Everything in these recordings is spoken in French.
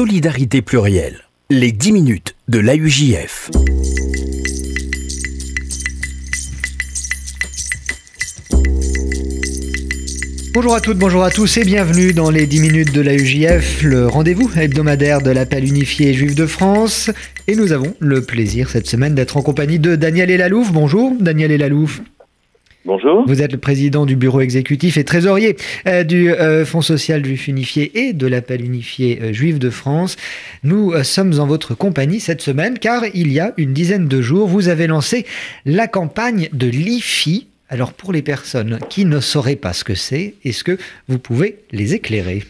solidarité plurielle. Les 10 minutes de l'AUJF. Bonjour à toutes, bonjour à tous et bienvenue dans les 10 minutes de l'AUJF, le rendez-vous hebdomadaire de l'appel unifié juif de France. Et nous avons le plaisir cette semaine d'être en compagnie de Daniel Elalouf. Bonjour Daniel Elalouf. Bonjour. Vous êtes le président du bureau exécutif et trésorier euh, du euh, Fonds social juif unifié et de l'appel unifié euh, juif de France. Nous sommes en votre compagnie cette semaine car il y a une dizaine de jours, vous avez lancé la campagne de l'IFI. Alors pour les personnes qui ne sauraient pas ce que c'est, est-ce que vous pouvez les éclairer?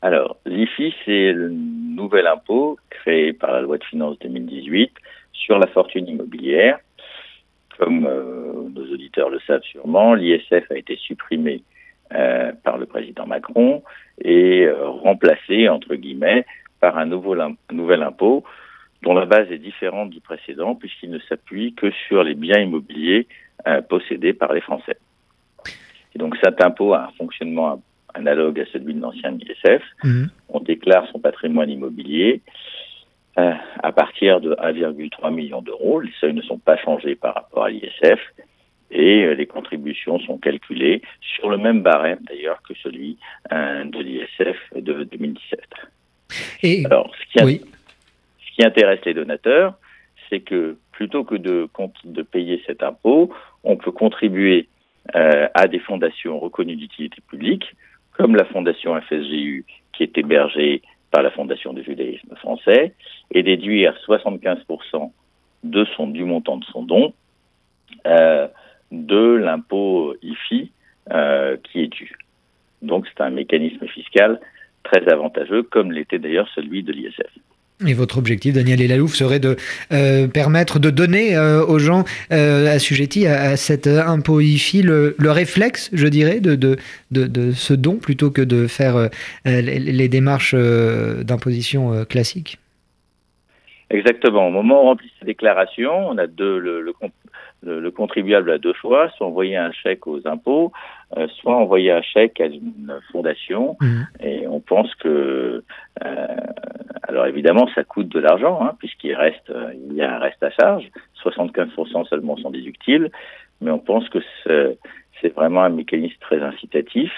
Alors, l'IFI, c'est le nouvel impôt créé par la loi de finances 2018 sur la fortune immobilière comme euh, nos auditeurs le savent sûrement, l'ISF a été supprimé euh, par le président Macron et euh, remplacé, entre guillemets, par un, nouveau, nouvel impôt dont la base est différente du précédent puisqu'il ne s'appuie que sur les biens immobiliers possédés par les Français. Et donc cet impôt a un fonctionnement analogue à celui de l'ancien ISF. Mmh. On déclare son patrimoine immobilier euh, à partir de 1,3 million d'euros. Les seuils ne sont pas changés par rapport à l'ISF et euh, les contributions sont calculées sur le même barème d'ailleurs que celui euh, de l'ISF de 2017. Et Alors, ce qui, ce qui intéresse les donateurs, c'est que plutôt que de, de payer cet impôt, on peut contribuer à des fondations reconnues d'utilité publique, comme la fondation FSGU qui est hébergée par la Fondation du judaïsme français et déduire 75% de son, du montant de son don euh, de l'impôt IFI euh, qui est dû. Donc c'est un mécanisme fiscal très avantageux, comme l'était d'ailleurs celui de l'ISF. Et votre objectif, Daniel Elalouf, serait de euh, permettre de donner euh, aux gens euh, assujettis à, cet impôt IFI le, réflexe, je dirais, de, ce don plutôt que de faire les, démarches d'imposition classiques Exactement. Au moment où on remplit sa déclaration, on a deux, le, contribuable a deux choix, soit envoyer un chèque aux impôts, euh, soit envoyer un chèque à une fondation. Mmh. Et on pense que, euh, alors évidemment, ça coûte de l'argent, hein, puisqu'il reste, euh, il y a un reste à charge. 75% seulement sont déductibles, mais on pense que c'est vraiment un mécanisme très incitatif.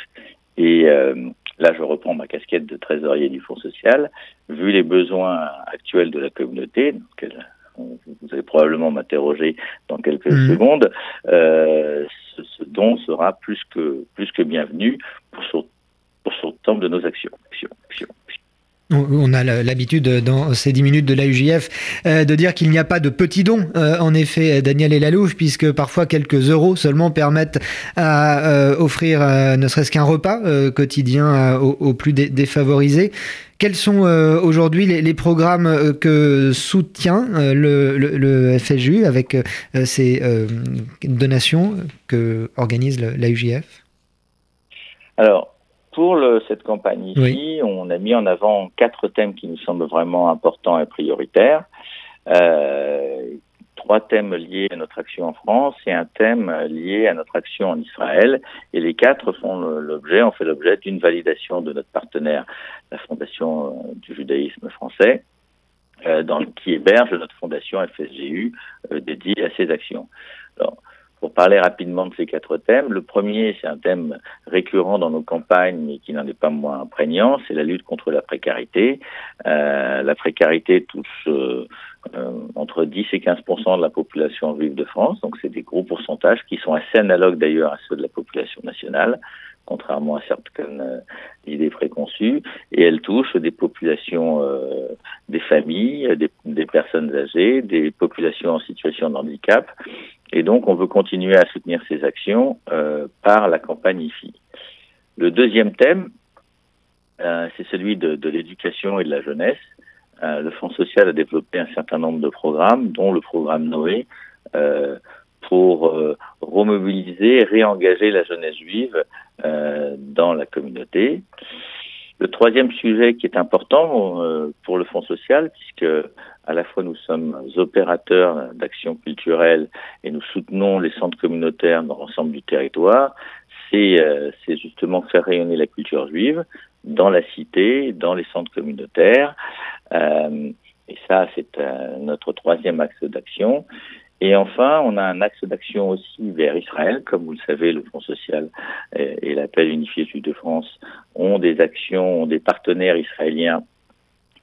Et là, je reprends ma casquette de trésorier du Fonds social. Vu les besoins actuels de la communauté, donc vous allez probablement m'interroger dans quelques mhm. secondes, euh, ce, don sera plus que, plus que bienvenu pour son, pour temps de nos actions. On a l'habitude dans ces 10 minutes de l'AUJF euh, de dire qu'il n'y a pas de petits dons, euh, en effet, Daniel et Lalouche, puisque parfois quelques euros seulement permettent à offrir ne serait-ce qu'un repas quotidien aux, plus défavorisés. Quels sont euh, aujourd'hui les, programmes euh, que soutient euh, le, FSJU avec ces donations que organise l'AUJF Alors, pour cette campagne ici, on a mis en avant quatre thèmes qui nous semblent vraiment importants et prioritaires trois thèmes liés à notre action en France et un thème lié à notre action en Israël. Et les quatre font l'objet, ont fait l'objet d'une validation de notre partenaire, la Fondation euh, du judaïsme français, euh, dans, qui héberge notre fondation FSGU euh, dédiée à ces actions. Alors, pour parler rapidement de ces quatre thèmes, le premier, c'est un thème récurrent dans nos campagnes, mais qui n'en est pas moins prégnant, c'est la lutte contre la précarité. Euh, la précarité touche euh, euh entre 10 et 15% de la population juive de France, donc c'est des gros pourcentages qui sont assez analogues d'ailleurs à ceux de la population nationale contrairement à certaines idées préconçues, et elle touche des populations, des familles, des, personnes âgées, des populations en situation de handicap, et donc on veut continuer à soutenir ces actions euh, par la campagne IFI. Le deuxième thème, euh, c'est celui de, l'éducation et de la jeunesse. Euh, le Fonds social a développé un certain nombre de programmes, dont le programme Noé, pour remobiliser réengager la jeunesse juive dans la communauté. Le troisième sujet qui est important pour le Fonds social, puisque à la fois nous sommes opérateurs d'action culturelle et nous soutenons les centres communautaires dans l'ensemble du territoire, c'est euh, justement faire rayonner la culture juive. dans la cité, dans les centres communautaires. et ça, c'est notre troisième axe d'action. Et enfin, on a un axe d'action aussi vers Israël. Comme vous le savez, le Fonds social et, l'appel unifié Sud de France ont des actions, ont des partenaires israéliens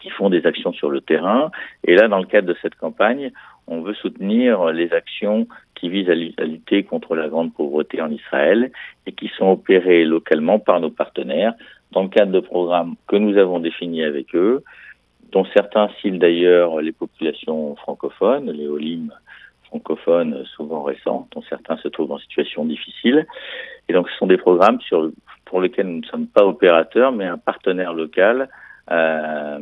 qui font des actions sur le terrain. Et là, dans le cadre de cette campagne, on veut soutenir les actions qui visent à lutter contre la grande pauvreté en Israël et qui sont opérées localement par nos partenaires dans le cadre de programmes que nous avons définis avec eux, dont certains ciblent d'ailleurs les populations francophones, les OLIM francophones souvent récents, dont certains se trouvent en situation difficile. Et donc ce sont des programmes sur, pour lesquels nous ne sommes pas opérateurs, mais un partenaire local euh,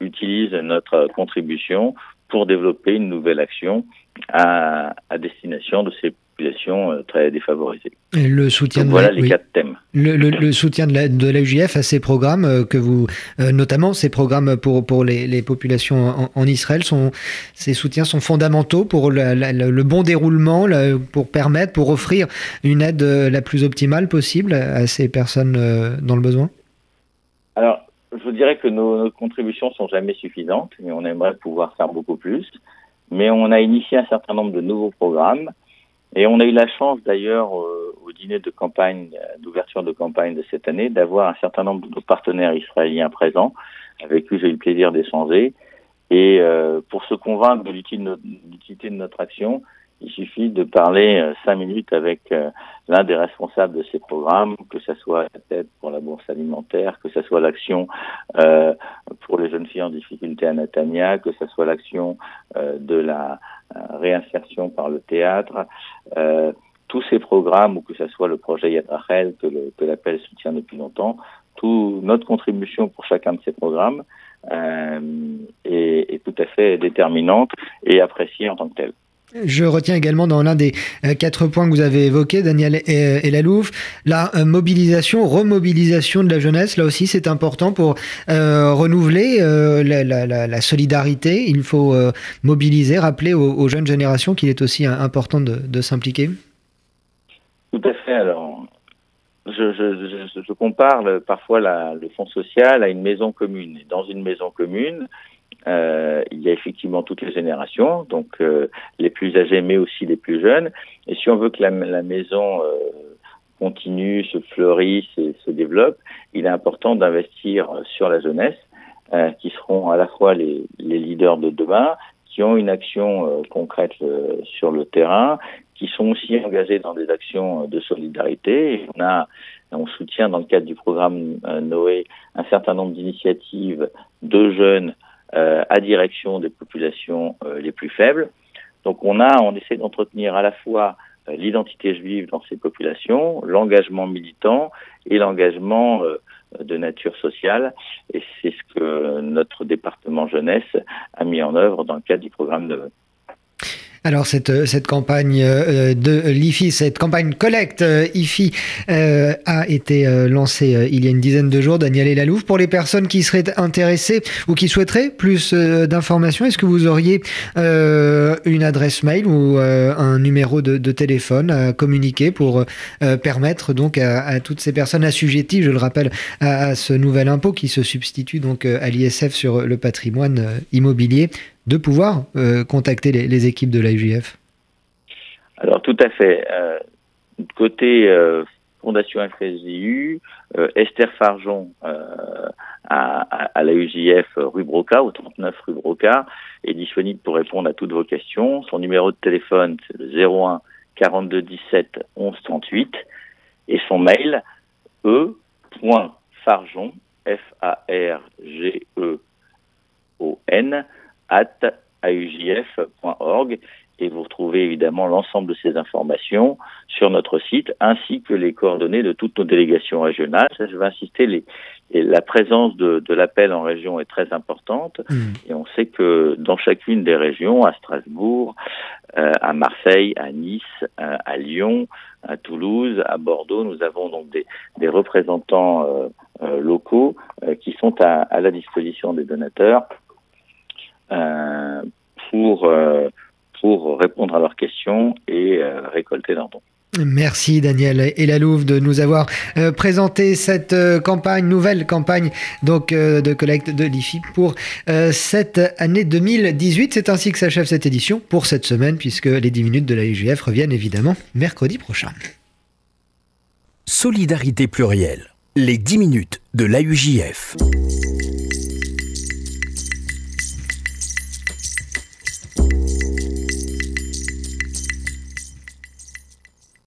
utilise notre contribution pour développer une nouvelle action à, à destination de ces populations euh, très défavorisées. le soutien de voilà les quatre thèmes. Le, le, soutien de la, de à ces programmes euh, que vous, euh, notamment ces programmes pour pour les, les populations en, Israël, sont ces soutiens sont fondamentaux pour le bon déroulement, pour permettre, pour offrir une aide la plus optimale possible à ces personnes dans le besoin? Alors je vous dirais que nos, nos, contributions sont jamais suffisantes, mais on aimerait pouvoir faire beaucoup plus. Mais on a initié un certain nombre de nouveaux programmes et on a eu la chance d'ailleurs euh, au dîner de campagne, d'ouverture de campagne de cette année, d'avoir un certain nombre de nos partenaires israéliens présents, avec qui j'ai eu le plaisir d'échanger. Et euh, pour se convaincre de l'utilité de notre action, il suffit de parler euh, cinq minutes avec euh, l'un des responsables de ces programmes, que ce soit la tête pour la bourse alimentaire, que ce soit l'action euh, pour les jeunes filles en difficulté à Natania, que ce soit l'action de la réinsertion par le théâtre. tous ces programmes, ou que ce soit le projet Yad Rachel, que l'appel soutient depuis longtemps, tout, notre contribution pour chacun de ces programmes est, est tout à fait déterminante et appréciée en tant que telle. Je retiens également dans l'un des euh, quatre points que vous avez évoqués, Daniel et, la Louve, la euh, mobilisation, remobilisation de la jeunesse. Là aussi, c'est important pour euh, renouveler la, solidarité. Il faut mobiliser, rappeler aux, jeunes générations qu'il est aussi important de, s'impliquer. Tout à fait. Alors, je, compare parfois le fonds social à une maison commune. dans une maison commune, euh, il y a effectivement toutes les générations, donc euh, les plus âgés, mais aussi les plus jeunes. Et si on veut que la, maison euh, continue, se fleurisse et se développe, il est important d'investir sur la jeunesse, qui seront à la fois les, les, leaders de demain, qui ont une action concrète sur le terrain, qui sont aussi engagés dans des actions de solidarité. On a on soutient dans le cadre du programme Noé un certain nombre d'initiatives de jeunes euh, à direction des populations euh, les plus faibles. Donc on a, on essaie d'entretenir à la fois euh, l'identité juive dans ces populations, l'engagement militant et l'engagement de nature sociale. Et c'est ce que notre département jeunesse a mis en œuvre dans le cadre du programme de alors cette, euh, cette campagne euh, de l'IFI, cette campagne collecte euh, IFI a été lancée il y a une dizaine de jours, Daniel Lalouf. Pour les personnes qui seraient intéressées ou qui souhaiteraient plus d'informations, est-ce que vous auriez une adresse mail ou un numéro de, téléphone à communiquer pour permettre donc à, toutes ces personnes assujetties, je le rappelle, à ce nouvel impôt qui se substitue donc à l'ISF sur le patrimoine immobilier? De pouvoir euh, contacter les, équipes de l'AUJF Alors tout à fait. Euh, côté euh, Fondation FSJU, Esther Farjon à, à, l'AUJF rue Broca, au 39 rue Broca, est disponible pour répondre à toutes vos questions. Son numéro de téléphone, c'est le 01 42 17 11 38 et son mail e.farjon, F-A-R-G-E-O-N, at aujf.org et vous retrouvez évidemment l'ensemble de ces informations sur notre site ainsi que les coordonnées de toutes nos délégations régionales. je vais insister, les, la présence de, de l'appel en région est très importante mmh. et on sait que dans chacune des régions, à Strasbourg, euh, à Marseille, à Nice, euh, à Lyon, à Toulouse, à Bordeaux, nous avons donc des, des représentants euh, locaux qui sont à, à la disposition des donateurs pour, euh, pour répondre à leurs questions et euh, récolter leurs dons. Merci Daniel et la Louve de nous avoir euh, présenté cette euh, campagne, nouvelle campagne donc euh, de collecte de l'IFI pour cette année 2018. C'est ainsi que s'achève cette édition pour cette semaine puisque les 10 minutes de la UGF reviennent évidemment mercredi prochain. Solidarité plurielle, les 10 minutes de l'AUJF.